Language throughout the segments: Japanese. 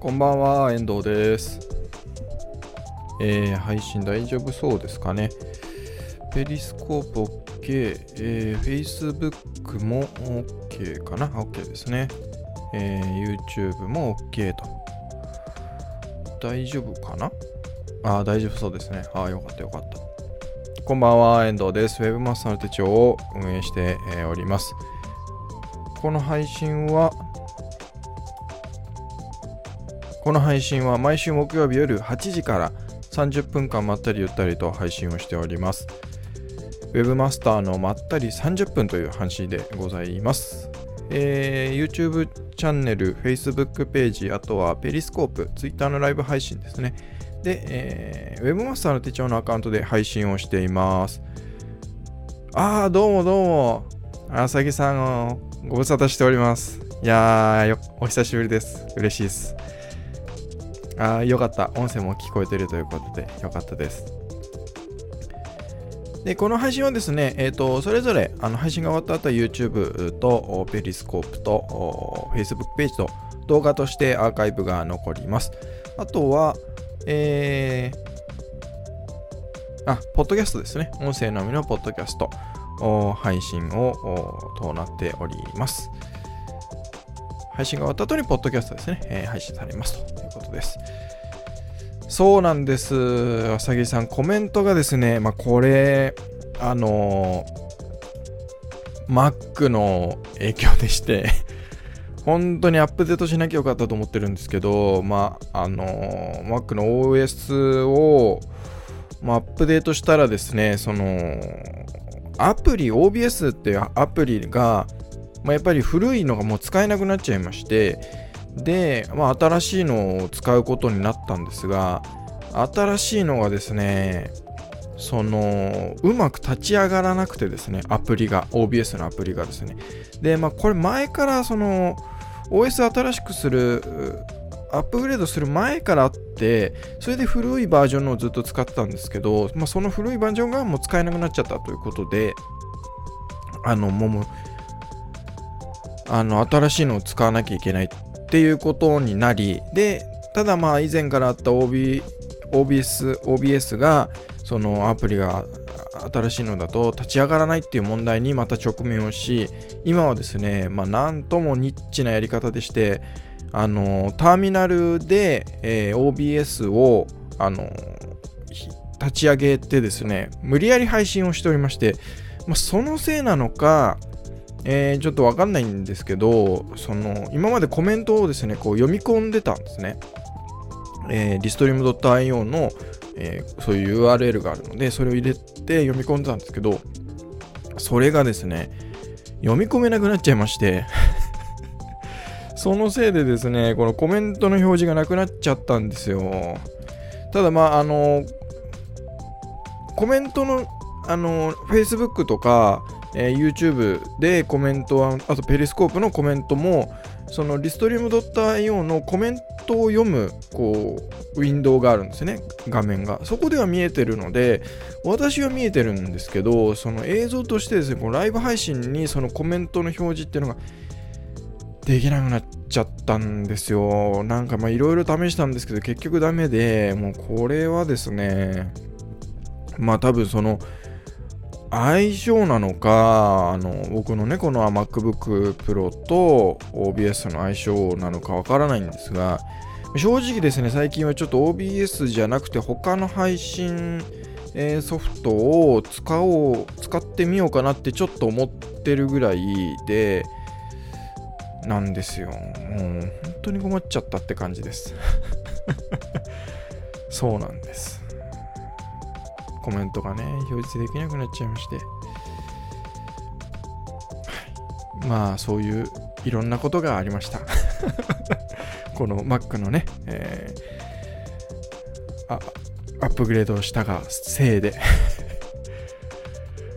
こんばんは、遠藤です。えー配信大丈夫そうですかね？ペリスコープ OK、えー Facebook も OK かな ?OK ですね。えー YouTube も OK と。大丈夫かな？あ、大丈夫そうですね。あー、よかったよかった。こんばんは、遠藤です。Web マスターの手帳を運営して、おります。この配信は、この配信は毎週木曜日夜8時から30分間まったりゆったりと配信をしております。Webmaster のまったり30分という配信でございます。えー YouTube チャンネル、Facebook ページ、あとはペリスコープ、Twitter のライブ配信ですね。で、えー Webmaster の手帳のアカウントで配信をしています。あー、どうもどうも。あさぎさんご無沙汰しております。いやー、お久しぶりです。嬉しいです。ああ、よかった。音声も聞こえてるということで、よかったです。で、この配信はですね、えっ、と、それぞれ、あの、配信が終わった後は YouTube と、ペリスコープと、Facebook ページと、動画としてアーカイブが残ります。あとは、えー、あ、ポッドキャストですね。音声のみのポッドキャスト、配信を、となっております。配信が終わった後に、ポッドキャストですね、えー配信されますと。いうことです。そうなんです、あさぎさん、コメントがですね、まあ、これ、あのー Mac の影響でして、本当にアップデートしなきゃよかったと思ってるんですけど、まあ、あの Mac の OS を、まあ、アップデートしたらですね、その、アプリ、OBS っていうアプリが、まあ、やっぱり古いのがもう使えなくなっちゃいましてで、まあ、新しいのを使うことになったんですが新しいのがですねそのうまく立ち上がらなくてですねアプリが OBS のアプリがですね。でまあこれ前からその OS 新しくするアップグレードする前からあってそれで古いバージョンのをずっと使ってたんですけど、まあ、その古いバージョンがもう使えなくなっちゃったということであのもうあの新しいのを使わなきゃいけないっていうことになりでただまあ以前からあった OB OBS, OBS がそのアプリが新しいのだと立ち上がらないっていう問題にまた直面をし今はですねまあなんともニッチなやり方でしてあのターミナルで、えー OBS をあの立ち上げてですね無理やり配信をしておりまして、まあ、そのせいなのかえーちょっとわかんないんですけど、その今までコメントをですね、こう読み込んでたんですね。えー、リストリーム .io の、えーそういう URL があるので、それを入れて読み込んでたんですけど、それがですね、読み込めなくなっちゃいまして、そのせいでですね、このコメントの表示がなくなっちゃったんですよ。ただまあ、あの、コメントの、あの、Facebook とか、えー YouTube でコメントは、あとペリスコープのコメントも、そのリストリーム .io のコメントを読む、こう、ウィンドウがあるんですね、画面が。そこでは見えてるので、私は見えてるんですけど、その映像としてですね、このライブ配信にそのコメントの表示っていうのができなくなっちゃったんですよ。なんかまあいろいろ試したんですけど、結局ダメで、もうこれはですね、まあ多分その、相性なのか、あの僕のね、この MacBook Pro と OBS の相性なのかわからないんですが、正直ですね、最近はちょっと OBS じゃなくて他の配信、えーソフトを使おう、使ってみようかなってちょっと思ってるぐらいで、なんですよ。もう本当に困っちゃったって感じです。そうなんです。コメントがね、表示できなくなっちゃいまして。まあ、そういういろんなことがありました。この Mac のね、えーアップグレードをしたがせいで。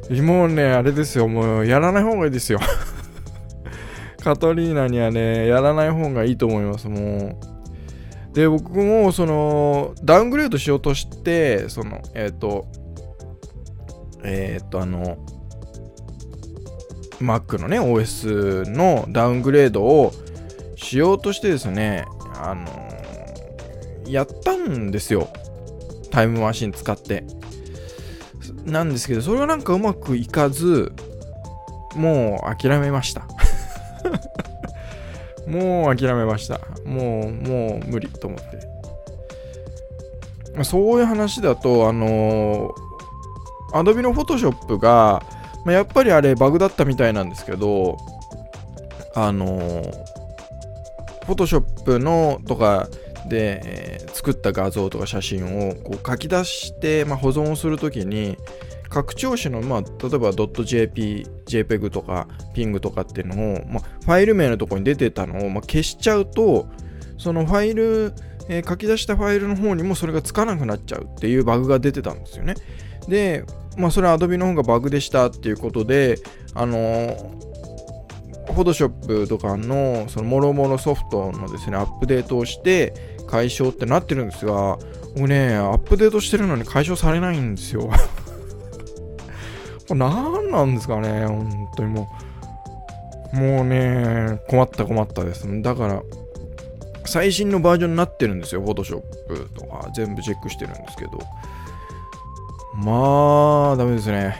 もうね、あれですよ、もうやらない方がいいですよ。カトリーナにはね、やらない方がいいと思います、もう。で、僕も、その、ダウングレードしようとして、その、えっ、と、えっ、と、あの、Mac のね、OS のダウングレードをしようとしてですね、あの、やったんですよ。タイムマシン使って。なんですけど、それがなんかうまくいかず、もう諦めました。もう諦めました。もう、もう無理と思って。そういう話だと、あのー、Adobe の Photoshop が、まあ、やっぱりあれバグだったみたいなんですけど、あのー、Photoshop のとかで、えー、作った画像とか写真をこう書き出して、まあ、保存をするときに、拡張子の、まあ、例えば .jp、JPEG とか PING とかっていうのを、まあ、ファイル名のところに出てたのを、まあ、消しちゃうと、そのファイル、えー、書き出したファイルの方にもそれがつかなくなっちゃうっていうバグが出てたんですよね。で、まあ、それは Adobe の方がバグでしたっていうことで、あのー Photoshop とかのそのもろもろソフトのですね、アップデートをして解消ってなってるんですが、僕ね、アップデートしてるのに解消されないんですよ。これ何なんですかね、本当にもう。もうね、困った困ったです。だから、最新のバージョンになってるんですよ、Photoshop とか全部チェックしてるんですけど。まあ、ダメですね。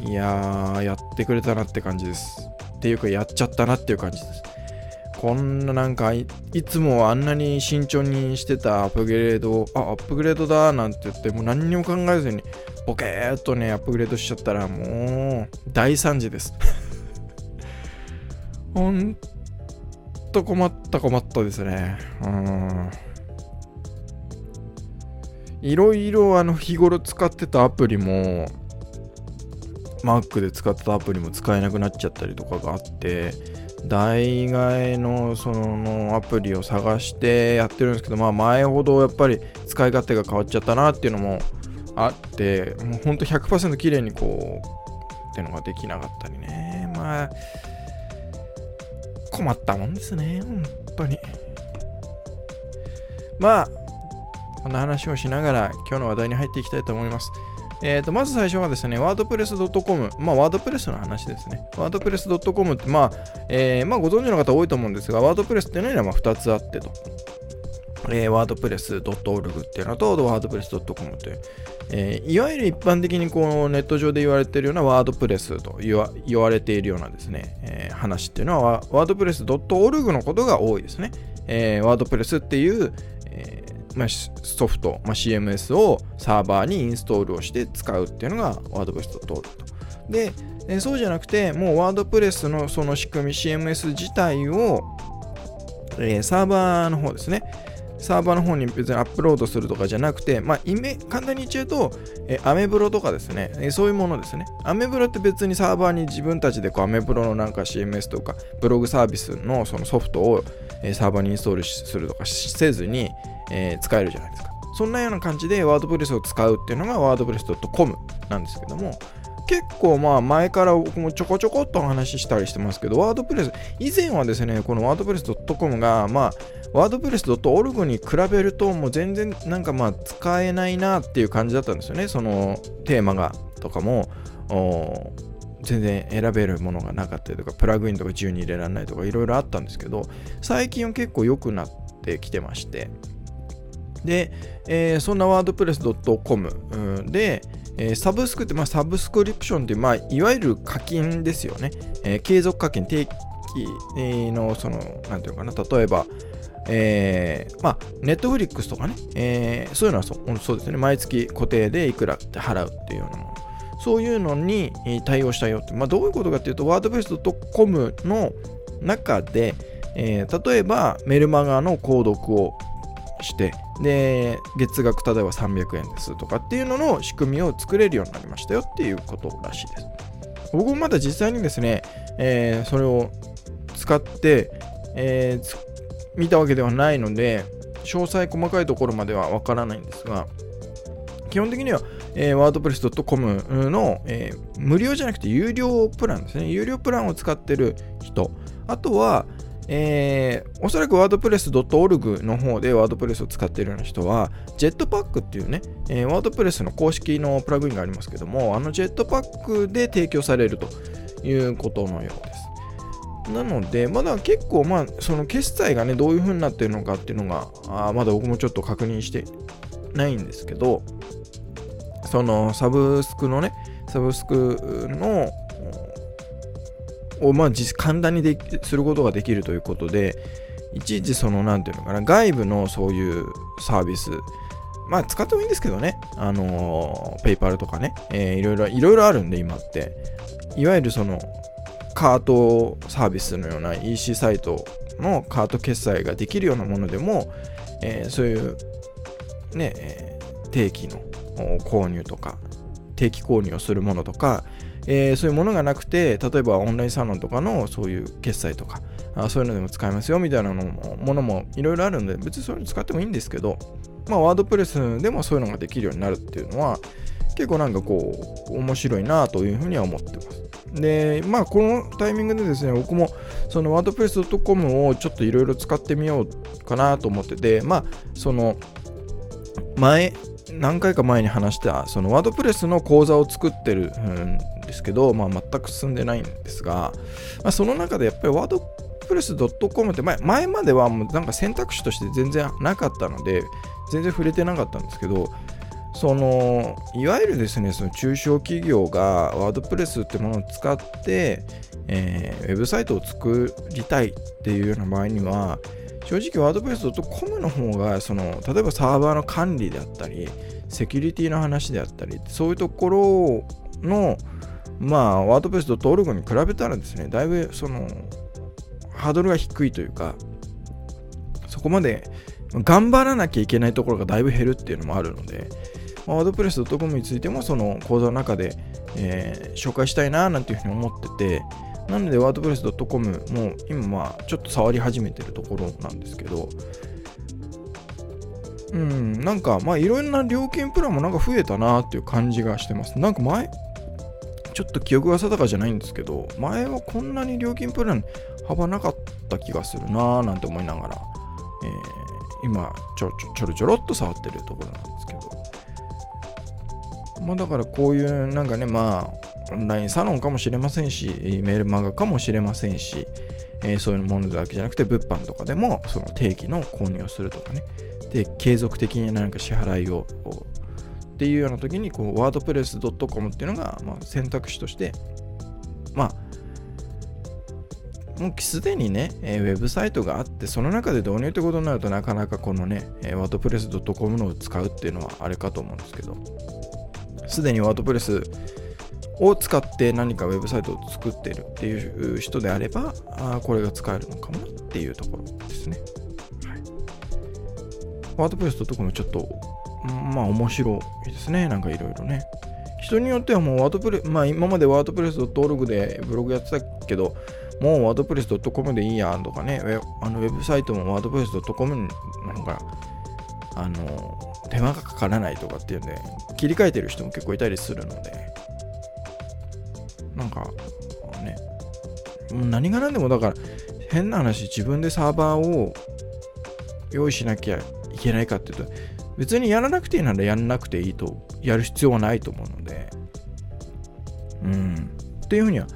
いやー、やってくれたなって感じです。っていうか、やっちゃったなっていう感じです。こんななんかい、いつもあんなに慎重にしてたアップグレードを、あ、アップグレードだなんて言って、もう何にも考えずに、ボケーっとね、アップグレードしちゃったら、もう、大惨事です。ほんと困った困ったですね。うん。いろいろあの日頃使ってたアプリも Mac で使ってたアプリも使えなくなっちゃったりとかがあって代替えのそのアプリを探してやってるんですけどまあ前ほどやっぱり使い勝手が変わっちゃったなっていうのもあってもうほんと100%綺麗にこうってのができなかったりねまあ困ったもんですね本当にまあこんな話をしながら今日の話題に入っていきたいと思いますえー、とまず最初はですね、wordpress.com、まあ、ワードプレスの話ですね。wordpress.com って、まあえー、まあ、ご存知の方多いと思うんですが、ワードプレスっていうのはま2つあってと。えー、wordpress.org っていうのと、wordpress.com という、えー、いわゆる一般的にこうネット上で言われているようなワードプレスと言わ言われているようなですね、えー、話っていうのは、wordpress.org のことが多いですね。えー、ワードプレスっていう、えーまあ、ソフト、まあ、CMS をサーバーにインストールをして使うっていうのが WordPress.org と。で、えー、そうじゃなくて、もう WordPress のその仕組み CMS 自体を、えー、サーバーの方ですね、サーバーの方に別にアップロードするとかじゃなくて、まあ、イメ簡単に言っちゃうと、えアメブロとかですね、えそういうものですね。アメブロって別にサーバーに自分たちでこうアメブロのなんか CMS とかブログサービスのそのソフトを、えサーバーにインストールするとかせずに、え、使えるじゃないですか。そんなような感じでワードプレスを使うっていうのがワードプレス .com なんですけども、結構まあ前から僕もちょこちょこっと話ししたりしてますけど、ワードプレス、以前はですね、このワードプレス .com が、まあ、ワードプレス .org に比べると、もう全然なんかまあ使えないなっていう感じだったんですよね。そのテーマがとかも、全然選べるものがなかったりとか、プラグインとか自由に入れられないとかいろいろあったんですけど、最近は結構良くなってきてまして、で、えー、そんなワードプレス .com で、えー、サブスクって、まあ、サブスクリプションっていう、まあ、いわゆる課金ですよね。えー、継続課金、定期の、その、なんていうかな、例えば、えー、まあ、ネットフリックスとかね、えー、そういうのはそそうですね、毎月固定でいくらって払うっていうようなもの。そういうのに対応したよって、まあ、どういうことかっていうと、wordpress.com の中で、えー、例えばメルマガの購読をして、で、月額例えば300円ですとかっていうのの仕組みを作れるようになりましたよっていうことらしいです。僕もまだ実際にですね、えー、それを使って、えー、見たわけではないので、詳細細かいところまではわからないんですが、基本的には、えー、wordpress.com の、えー、無料じゃなくて有料プランですね。有料プランを使ってる人。あとは、えー、おそらく wordpress.org の方で WordPress を使っているような人は、Jetpack っていうね、えー、WordPress の公式のプラグインがありますけども、あの Jetpack で提供されるということのようです。なので、まだ結構、まあ、その決済がね、どういう風になってるのかっていうのが、あまだ僕もちょっと確認してないんですけど、そのサブスクのね、サブスクの、をまあ簡単にですることができるということで、いちいちその、なんていうのかな、外部のそういうサービス、まあ使ってもいいんですけどね、あのー、ペイパルとかね、えー、いろいろ、いろいろあるんで今って、いわゆるその、カートサービスのような EC サイトのカート決済ができるようなものでも、えー、そういうね、え、定期の購入とか、定期購入をするものとか、えー、そういうものがなくて、例えばオンラインサロンとかのそういう決済とか、あそういうのでも使えますよみたいなのものもいろいろあるんで、別にそういうの使ってもいいんですけど、まあ、ワードプレスでもそういうのができるようになるっていうのは、結構なんかこう、面白いなというふうには思ってます。で、まあ、このタイミングでですね、僕もそのワードプレス .com をちょっといろいろ使ってみようかなと思ってて、まあ、その、前、何回か前に話したそのワードプレスの講座を作ってるんですけど、まあ、全く進んでないんですが、まあ、その中でやっぱりワードプレス .com って前前まではもうなんか選択肢として全然なかったので全然触れてなかったんですけどそのいわゆるですねその中小企業がワードプレスってものを使って、えー、ウェブサイトを作りたいっていうような場合には正直ワードプレス .com の方がその例えばサーバーの管理であったりセキュリティの話であったりそういうところのまあワードプレス .org に比べたらですねだいぶそのハードルが低いというかそこまで頑張らなきゃいけないところがだいぶ減るっていうのもあるので、ワードプレス .com についてもその講座の中で、えー、紹介したいななんていうふうに思ってて、なので、ワードプレス .com も今、まあ、ちょっと触り始めてるところなんですけど、うん、なんか、まあ、いろんな料金プランもなんか増えたなっていう感じがしてます。なんか前、ちょっと記憶が定かじゃないんですけど、前はこんなに料金プラン幅なかった気がするなぁなんて思いながら、えー、今ちょちょちょろちょろっと触ってるところなんですけど、まあだからこういうなんかね、まあ、オンラインサロンかもしれませんし、メールマガかもしれませんし、えー、そういうものだけじゃなくて、物販とかでも、その定期の購入をするとかね、で、継続的に何か支払いをっていうような時に、こう、ワードプレス .com っていうのが、まあ、選択肢として、まあ、もうすでにね、えー、ウェブサイトがあって、その中で導入ってことになるとなかなかこのね、えー、ワードプレス .com のを使うっていうのはあれかと思うんですけど、すでにワードプレスを使って何かウェブサイトを作っているっていう人であれば、あこれが使えるのかもっていうところですね。はい。ワードプレスとかもちょっと、まあ面白いですね。なんかいろいろね。人によってはもうワードプレス、まあ今までワードプレス .org でブログやってたけど、もうワードプレス .com でいいやんとかね、あのウェブサイトもワードプレス .com の方が、あの、手間がかからないとかっていうんで、切り替えてる人も結構いたりするので、なんかね何が何でもだから変な話自分でサーバーを用意しなきゃいけないかっていうと別にやらなくていいならやんなくていいとやる必要はないと思うので。うん。っていうふうには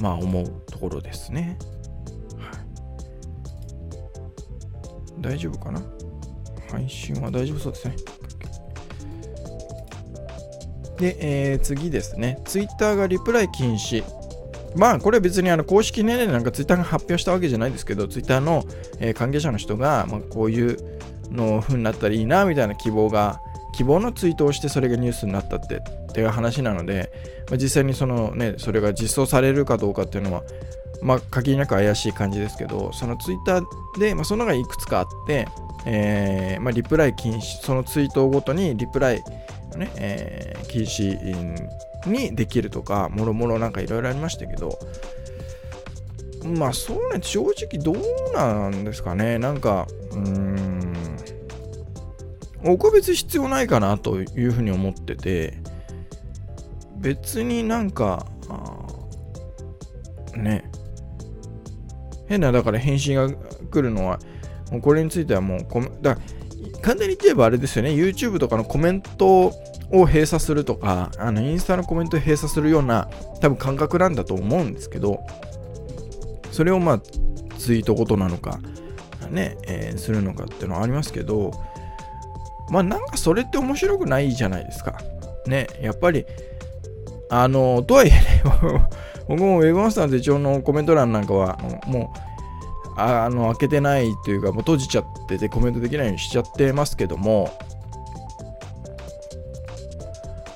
まあ思うところですね、はい、大丈夫かな？配信は大丈夫そうですね。で、えー、次ですね。ツイッターがリプライ禁止。まあ、これは別にあの公式年齢なんかツイッターが発表したわけじゃないですけど、ツイッターの、えー、関係者の人が、まあ、こういうの風になったらいいなみたいな希望が、希望のツイートをしてそれがニュースになったってっていう話なので、まあ、実際にそのね、それが実装されるかどうかっていうのは、まあ、限りなく怪しい感じですけど、そのツイッターで、まあ、そのがいくつかあって、えーまあ、リプライ禁止、そのツイートごとにリプライね、えー、禁止にできるとか、もろもろなんかいろいろありましたけど、まあそうね、正直どうなんですかね。なんか、うん、個別必要ないかなというふうに思ってて、別になんか、ね、変な、だから返信が来るのは、もうこれについてはもうコメ、だ簡単に言って言えばあれですよね、YouTube とかのコメントを閉鎖するとか、あのインスタのコメントを閉鎖するような多分感覚なんだと思うんですけど、それをまあツイートごとなのかね、えー、するのかっていうのはありますけどまあなんかそれって面白くないじゃないですか。ねやっぱりあのとはいえね 僕もウェブマスターの手帳のコメント欄なんかはもうあの開けてないというかもう閉じちゃっててコメントできないようにしちゃってますけども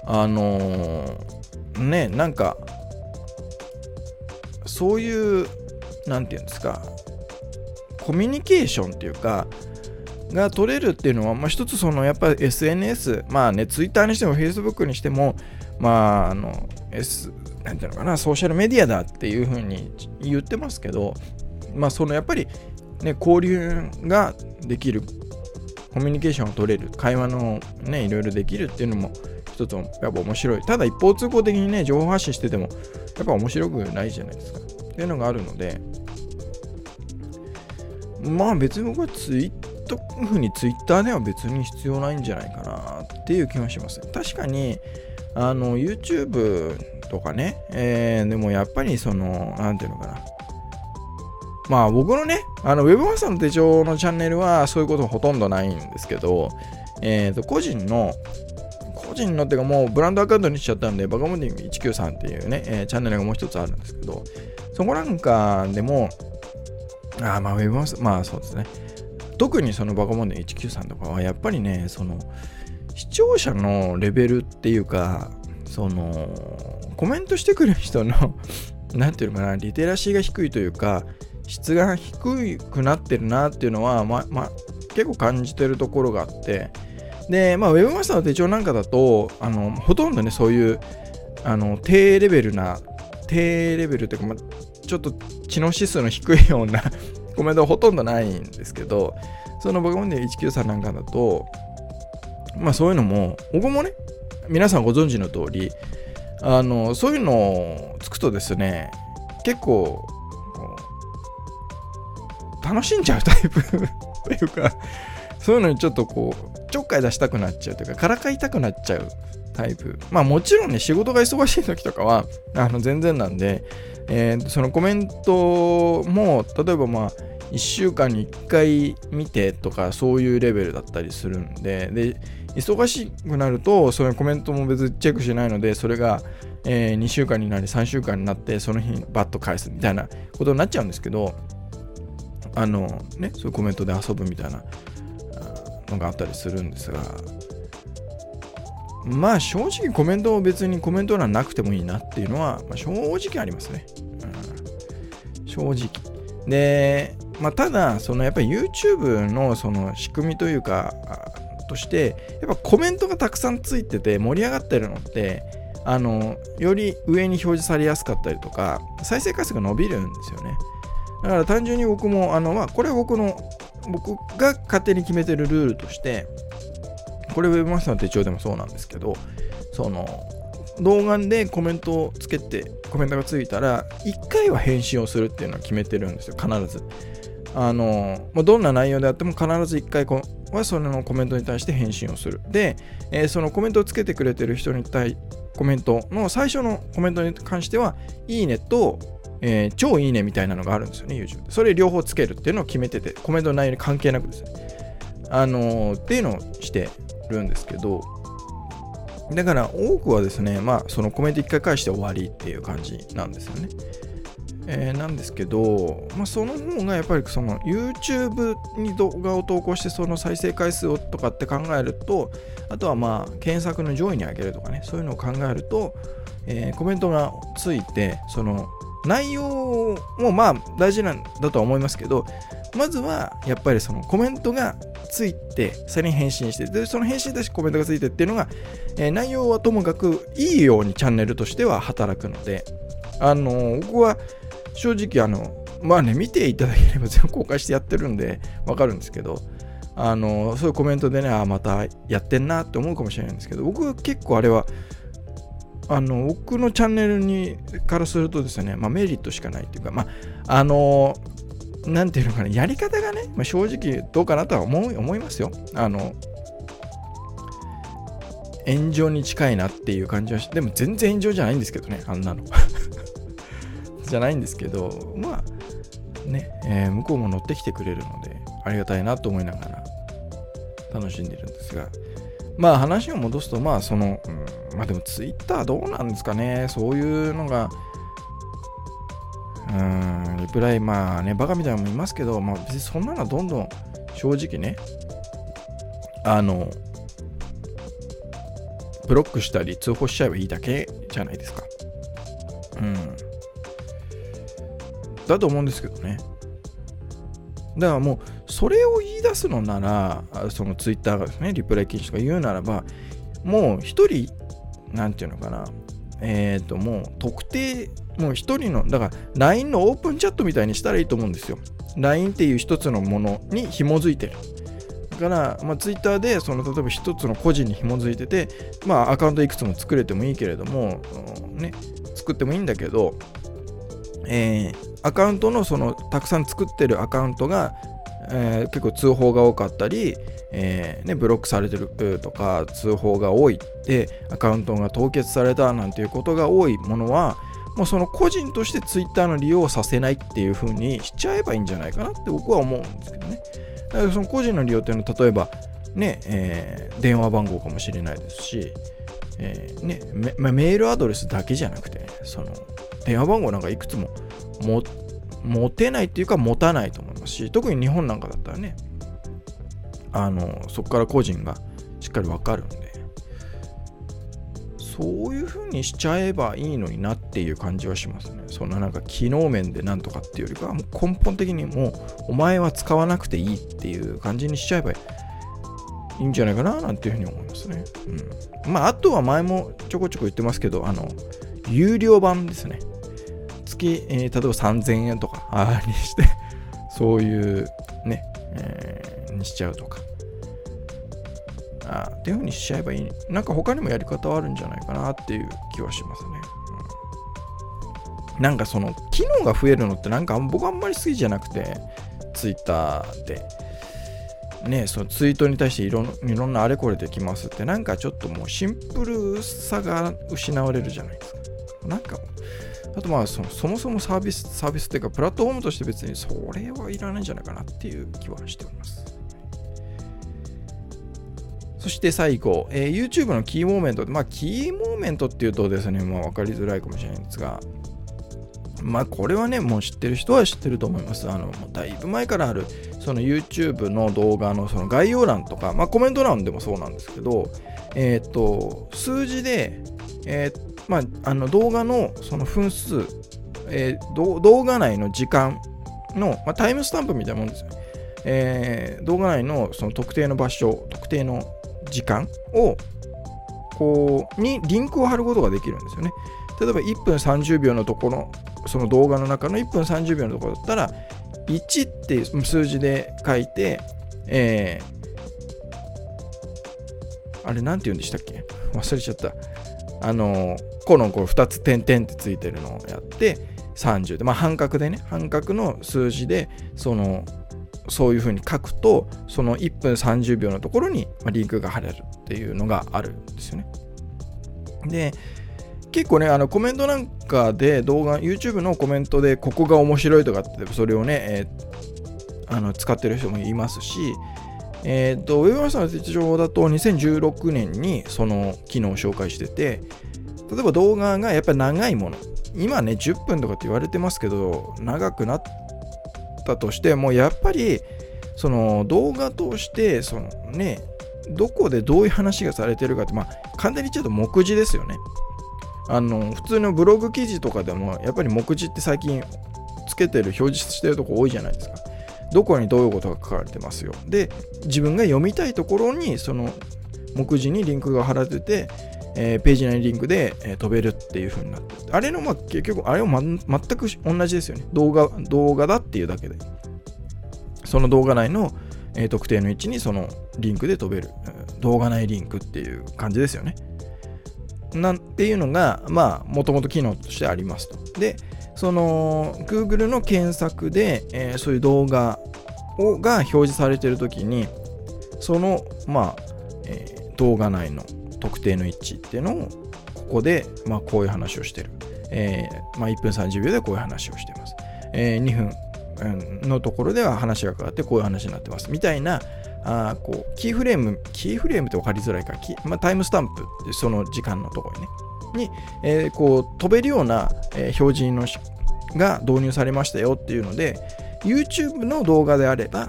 あの、ねなんかそういう何て言うんですかコミュニケーションっていうかが取れるっていうのは、まあ、一つそのやっぱり SNS まあね Twitter にしても Facebook にしてもまああの S なんていうのかなソーシャルメディアだっていうふうに言ってますけどまあそのやっぱりね交流ができるコミュニケーションを取れる会話のねいろいろできるっていうのも一つやっぱ面白い。ただ一方通行的にね情報発信しててもやっぱ面白くないじゃないですか。っていうのがあるのでまあ別に僕はツイッターふうにツイッターでは別に必要ないんじゃないかなっていう気がします確かにあの YouTube とかね、えー、でもやっぱりその何ていうのかなまあ僕のね、あの Web マスターの手帳のチャンネルはそういうことほとんどないんですけど、えっ、ー、と、個人の、個人のっていうかもうブランドアカウントにしちゃったんで、バカモディング193っていうね、えー、チャンネルがもう一つあるんですけど、そこなんかでも、あまあ Web マスター、まあそうですね。特にそのバカモンデン193とかはやっぱりね、その、視聴者のレベルっていうか、その、コメントしてくる人の なんていうのかな、リテラシーが低いというか、質が低くなってるなっていうのは、まま結構感じてるところがあって。で、まあ、Web マスターの手帳なんかだとあのほとんどねそういうあの低レベルな低レベルというか、ま、ちょっと知能指数の低いようなコメントほとんどない。んですけどその僕もね193なんかだとまあそうい。うのも僕もね皆さんご存知の通りあのそうい。うのをつくとですね結構楽しんじゃうタイプとい。うかそうい。うのにちょっとこうちょっかい。出したくなっちゃうとい。うかからかい。たくなっちゃうタイプまあもちろんね仕事が忙しい。時とかはあの全然なんで、えー、そのコメントも例えばまあ1週間に1回見てとかそういうレベルだったりするんでで忙しくなるとそういうコメントも別にチェックしないのでそれが、えー、2週間になり3週間になってその日にバッと返すみたいなことになっちゃうんですけどあのねそういうコメントで遊ぶみたいなのがあったりするんですがまあ正直コメントを別にコメント欄なくてもいいなっていうのは、まあ、正直ありますね、うん、正直。で、まあ、ただそのやっぱり YouTube のその仕組みというかとしてやっぱコメントがたくさんついてて盛り上がってるのってあのより上に表示されやすかったりとか再生回数が伸びるんですよね。だから単純に僕も、あの、まあ、これは僕の、僕が勝手に決めてるルールとして、これ Webmaster の手帳でもそうなんですけど、その、動画でコメントをつけて、コメントがついたら、1回は返信をするっていうのは決めてるんですよ、必ず。あの、どんな内容であっても必ず1回はそのコメントに対して返信をする。で、えー、そのコメントをつけてくれてる人に対コメントの最初のコメントに関しては、いいねとえー、超いいねみたいなのがあるんですよね、YouTube それ両方つけるっていうのを決めてて、コメントの内容に関係なくですね。あのー、っていうのをしてるんですけど、だから多くはですね、まあ、そのコメント1回返して終わりっていう感じなんですよね。えー、なんですけど、まあ、その方がやっぱりその YouTube に動画を投稿してその再生回数をとかって考えるとあとはまあ検索の上位に上げるとかねそういうのを考えると、えー、コメントがついてその内容もまあ大事なんだとは思いますけど、まずはやっぱりそのコメントがついて、それに返信して、で、その返信でコメントがついてっていうのが、えー、内容はともかくいいようにチャンネルとしては働くので、あのー、僕は正直あの、まあね、見ていただければ全部公開してやってるんでわかるんですけど、あのー、そういうコメントでね、あ、またやってんなって思うかもしれないんですけど、僕は結構あれは、あの僕のチャンネルにからするとですね、まあ、メリットしかないっていうか、まあ、あのなんていうのかな、やり方がね、まあ、正直どうかなとは思い思いますよ。あの炎上に近いなっていう感じはしでも全然炎上じゃないんですけどね、あんなの。じゃないんですけど、まあ、ね、えー、向こうも乗ってきてくれるので、ありがたいなと思いながら楽しんでるんですが、まあ話を戻すと、まあその、うん、まあでもツイッターどうなんですかね、そういうのが、うん、リプライ、まあね、バカみたいなのもいますけど、まあ別にそんなのはどんどん正直ね、あの、ブロックしたり通報しちゃえばいいだけじゃないですか。うん。だと思うんですけどね。だからもう、それを言い出すのなら、そのツイッターがですね、リプライ禁止とか言うならば、もう一人、なんていうのかな、えっ、ー、と、もう特定、もう一人の、だから LINE のオープンチャットみたいにしたらいいと思うんですよ。LINE っていう一つのものに紐づいてる。だから、まあ、Twitter でその例えば一つの個人に紐づいてて、まあ、アカウントいくつも作れてもいいけれども、ね、作ってもいいんだけど、えー、アカウントのそのたくさん作ってるアカウントが、えー、結構通報が多かったり、えーね、ブロックされてるとか通報が多いってアカウントが凍結されたなんていうことが多いものはもうその個人として Twitter の利用をさせないっていう風にしちゃえばいいんじゃないかなって僕は思うんですけどね。だからその個人の利用っていうのは例えばね、えー、電話番号かもしれないですし、えー、ねメメールアドレスだけじゃなくて、その電話番号なんかいくつもも持てないっていうか持たないと思いますし特に日本なんかだったらねあのそこから個人がしっかり分かるんでそういう風にしちゃえばいいのになっていう感じはしますね。そんななんか機能面でなんとかっていうよりかはもう根本的にもうお前は使わなくていいっていう感じにしちゃえばいいんじゃないかななんていうふうに思いますね。うん。まああとは前もちょこちょこ言ってますけど、あの、有料版ですね。月、えー、例えば3000円とか、にして、そういうね、えー、にしちゃうとか。あっていう風にしちゃえばいい。なんか他にもやり方はあるんじゃないかなっていう気はしますね。うん、なんかその、機能が増えるのってなんか僕あんまり好きじゃなくて、Twitter で。ね、そのツイートに対していろいろんなあれこれできますってなんかちょっともうシンプルさが失われるじゃないですか。なんかあとまあそのそもそもサービス、サービスっていうかプラットフォームとして別にそれはいらないんじゃないかなっていう気はしております。そして最後、えー、YouTube のキーモーメント。まあ、キーモーメントっていうとですね、まあ、分かりづらいかもしれないんですが、まあ、これはね、もう知ってる人は知ってると思います。あの、もうだいぶ前からある、その YouTube の動画のその概要欄とか、まあ、コメント欄でもそうなんですけど、えっ、と、数字で、えー、まあ、あの動画のその分数、えー、動画内の時間の、まあ、タイムスタンプみたいなもんですよ。えー、動画内のその特定の場所、特定の時間を、こう、にリンクを貼ることができるんですよね。例えば1分30秒のところ、その動画の中の1分30秒のところだったら、1っていう数字で書いて、えー、あれなんて言うんでしたっけ？忘れちゃった。あのコロンこう2つ点々ってついてるのをやって30でまあ半角でね半角の数字でそのそういう風に書くとその1分30秒のところにリンクが貼れるっていうのがあるんですよね。で結構ねあのコメントなんかで動画 YouTube のコメントでここが面白いとかってそれをね、えー、あの使ってる人もいますしえっ、ー、と、ウェブマスターの手帳だと2016年にその機能を紹介してて、例えば動画がやっぱり長いもの、今ね、10分とかって言われてますけど、長くなったとしても、やっぱり、その動画通して、そのね、どこでどういう話がされてるかって、まあ、簡単に言っちゃうと目次ですよね。あの、普通のブログ記事とかでも、やっぱり目次って最近つけてる、表示してるとこ多いじゃないですか。どこにどういうことが書かれてますよ。で、自分が読みたいところに、その目次にリンクが貼られてて、えー、ページ内リンクで、えー、飛べるっていう風になってあれの、まあ、結局、あれも、ま、全く同じですよね。動画、動画だっていうだけで。その動画内の、えー、特定の位置にそのリンクで飛べる。動画内リンクっていう感じですよね。なんていうのが、まあ、もともと機能としてありますと。で、その Google の検索で、えー、そういう動画をが表示されてるときにその、まあえー、動画内の特定の位置っていうのをここで、まあ、こういう話をしてる、えーまあ、1分30秒でこういう話をしてます、えー、2分のところでは話が変わってこういう話になってます。みたいなあこうキーフレームキーフレームって分かりづらいかまあ、タイムスタンプその時間のところにね。に、えー、こう飛べるような、え、表示のが導入されましたよっていうので YouTube の動画であれば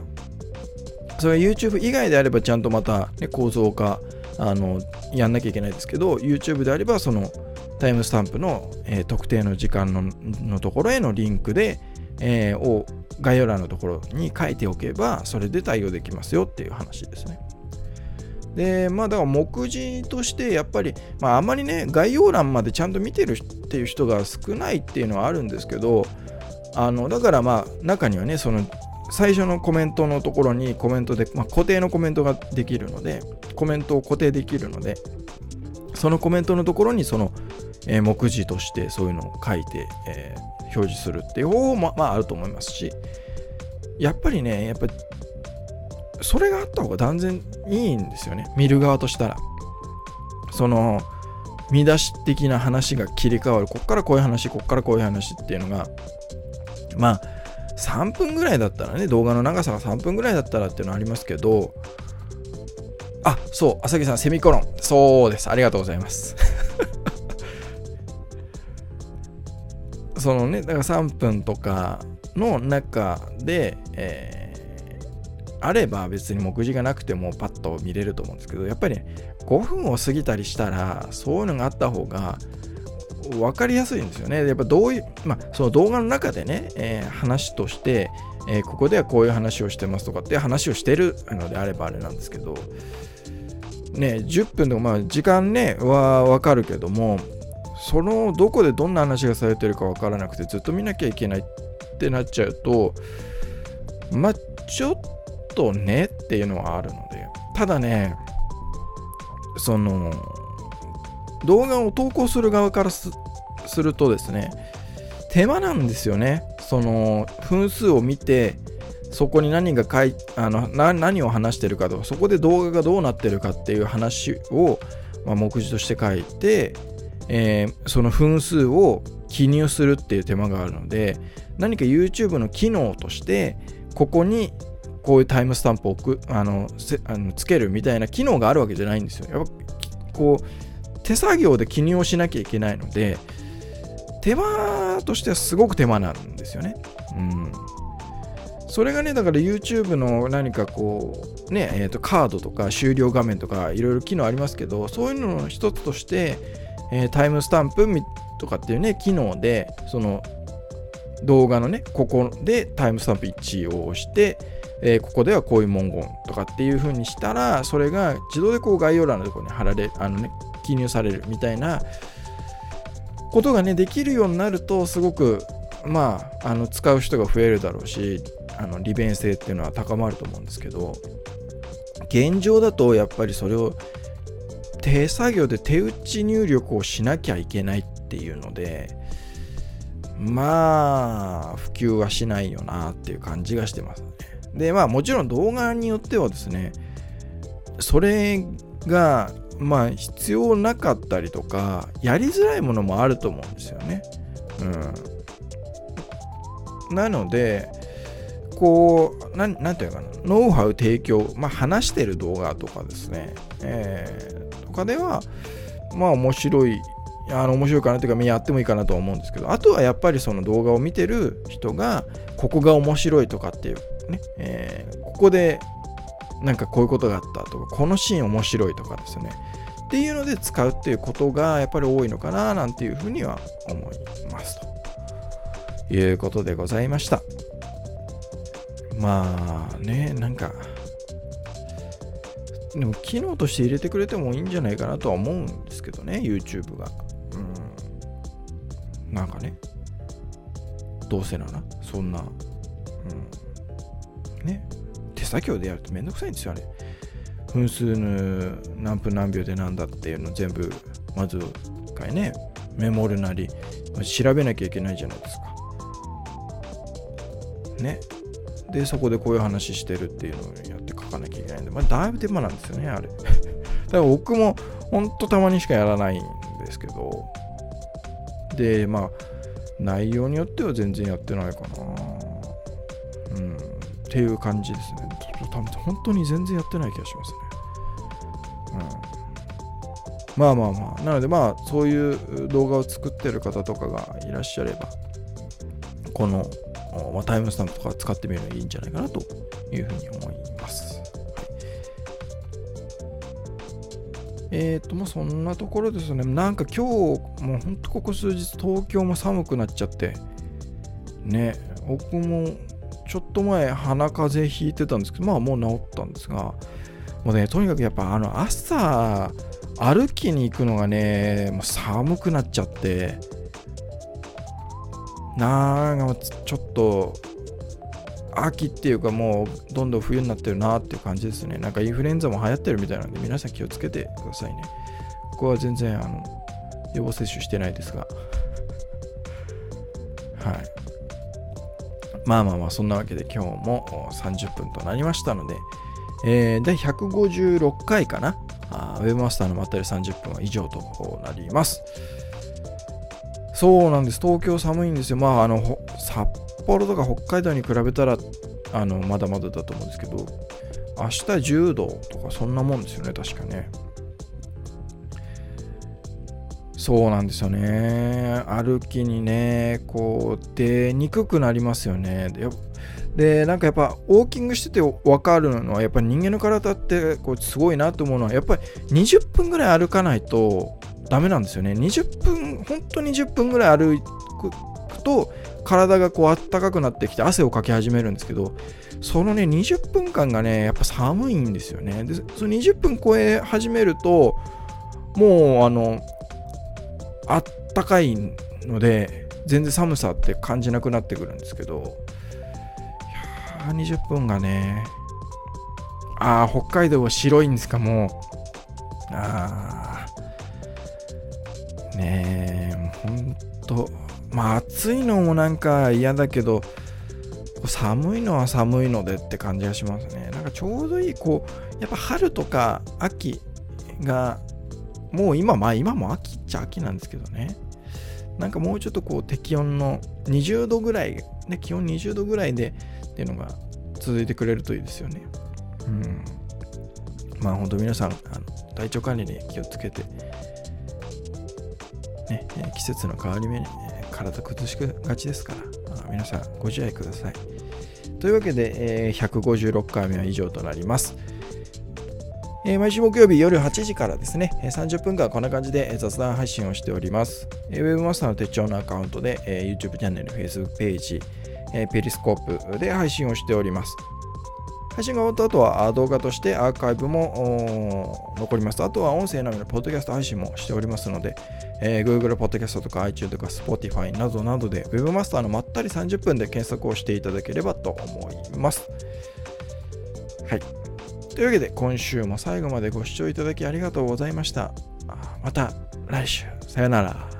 それは YouTube 以外であればちゃんとまた、ね、構造化あのやんなきゃいけないですけど YouTube であればそのタイムスタンプの、えー、特定の時間ののところへのリンクで、えー、を概要欄のところに書いておけばそれで対応できますよっていう話ですね。でまあだから目次としてやっぱり、まあ、あまりね概要欄までちゃんと見てるっていう人が少ないっていうのはあるんですけどあのだからまあ中にはねその最初のコメントのところにコメントで、まあ、固定のコメントができるのでコメントを固定できるのでそのコメントのところにその、えー、目次としてそういうのを書いて、えー、表示するっていう方法も、まあ、あると思いますしやっぱりねやっぱそれがあった方が断然いいんですよね。見る側としたら。その見出し的な話が切り替わる。こっからこういう話こっからこういう話っていうのがまあ3分ぐらいだったらね動画の長さが3分ぐらいだったらっていうのありますけどあそう朝木さんセミコロン。そうです。ありがとうございます。そのねだから3分とかの中で、えーあれば別に目次がなくてもパッと見れると思うんですけどやっぱり、ね、5分を過ぎたりしたらそういうのがあった方が分かりやすいんですよね。やっぱどういう、まあ、その動画の中でね、えー、話として、えー、ここではこういう話をしてますとかって話をしてるのであればあれなんですけど、ね、10分とか、まあ、時間ね、は分かるけども、そのどこでどんな話がされてるか分からなくてずっと見なきゃいけないってなっちゃうと、まあ、ちょっとねっていうのはあるので、ただね、その、動画を投稿する側からするとですね、手間なんですよね。その、分数を見て、そこに何が書いあの何を話してるかとか、そこで動画がどうなってるかっていう話を、まあ、目次として書いて、えー、その分数を記入するっていう手間があるので、何か YouTube の機能として、ここにこういうタイムスタンプを置くあのせあのつけるみたいな機能があるわけじゃないんですよ。やっぱこう手作業で記入をしなきゃいけないので手間としてはすごく手間なんですよね。うん。それがね、だから YouTube の何かこう、ね、えー、とカードとか終了画面とかいろいろ機能ありますけど、そういうのの一つとして、えー、タイムスタンプとかっていうね、機能で、その動画のね、ここでタイムスタンプ1を押して、えー、ここではこういう文言とかっていう風にしたら、それが自動でこう概要欄のところに貼られ、あのね、記入されるみたいなことがね、できるようになると、すごく、まあ、あの使う人が増えるだろうし、あの利便性っていうのは高まると思うんですけど、現状だとやっぱりそれを手作業で手打ち入力をしなきゃいけないっていうので、まあ、普及はしないよなっていう感じがしてますね。で、まあもちろん動画によってはですね、それがまあ必要なかったりとか、やりづらいものもあると思うんですよね。うん。なので、こう、なんなんていうかな、ノウハウ提供、まあ話してる動画とかですね、えー、とかでは、まあ面白いあの面白いかなというかやってもいいかなと思うんですけどあとはやっぱりその動画を見てる人がここが面白いとかっていうね、えー、ここでなんかこういうことがあったとかこのシーン面白いとかですよね。っていうので使うっていうことがやっぱり多いのかななんていうふうには思いますと。いうことでございました。まあねなんかでも機能として入れてくれてもいいんじゃないかなとは思うんですけどね YouTube が。うん。なんかねどうせならそんな手作業でやるとめんどくさいんですよあれ。分数の何分何秒でなんだっていうの全部まず一回ねメモるなり調べなきゃいけないじゃないですか。ね。でそこでこういう話してるっていうのをやって書かなきゃいけないんで、まあ、だいぶ手間なんですよねあれ。だから僕もほんとたまにしかやらないんですけど。でまあ内容によっては全然やってないかな。うん。っていう感じですね。多分本当に全然やってない気がしますね。うん、まあまあまあ、なのでまあ、そういう動画を作ってる方とかがいらっしゃれば、この、まあ、タイムスタンプとか使ってみるのいいんじゃないかなというふうに思います。えっ、ー、と、まあそんなところですね。なんか今日、もうほんとここ数日、東京も寒くなっちゃって、ね、僕もちょっと前鼻風邪ひいてたんですけど、まあもう治ったんですが、もうね、とにかくやっぱあの朝歩きに行くのがね、もう寒くなっちゃって、なんかちょっと秋っていうかもうどんどん冬になってるなっていう感じですね。なんかインフルエンザも流行ってるみたいなんで皆さん気をつけてくださいね。ここは全然あの予防接種してないですが。はい。まあまあまあそんなわけで今日も30分となりましたので、えー、第156回かなウェブマスターのまったり30分は以上となります。そうなんです。東京寒いんですよ。まあ、あの、札幌とか北海道に比べたら、あの、まだまだだと思うんですけど、明日10度とかそんなもんですよね、確かね。そうなんですよね。歩きにね、こう出にくくなりますよね。で、なんかやっぱウォーキングしてて分かるのは、やっぱり人間の体ってこうすごいなと思うのは、やっぱり20分ぐらい歩かないとダメなんですよね。20分、本当に20分ぐらい歩くと、体がこうあったかくなってきて汗をかき始めるんですけど、そのね、20分間がね、やっぱ寒いんですよね。で、その20分超え始めると、もうあの、あったかいので全然寒さって感じなくなってくるんですけどいや20分がねああ北海道は白いんですかもう。ああねえほんと。まあ暑いのもなんか嫌だけど寒いのは寒いのでって感じがしますね。なんかちょうどいいこうやっぱ春とか秋がもう今、まあ今も秋っちゃ秋なんですけどね。なんかもうちょっとこう適温の20度ぐらい、ね、気温20度ぐらいでっていうのが続いてくれるといいですよね。うん。まあ本当皆さん、あの体調管理に気をつけて、ね、季節の変わり目に、体崩しがちですから、あ皆さんご自愛ください。というわけで、えー、156回目は以上となります。え、毎週木曜日夜8時からですね、30分間こんな感じで雑談配信をしております。えー、ウェブマスターの手帳のアカウントで、え、YouTube チャンネル、Facebook ページ、え、ペリスコープで配信をしております。配信が終わった後は動画としてアーカイブも残ります。あとは音声のみのポッドキャスト配信もしておりますので、えー、Google ポッドキャストとか iTunes とか Spotify などなどで Webmaster のまったり30分で検索をしていただければと思います。はい。というわけで今週も最後までご視聴いただきありがとうございました。また来週。さよなら。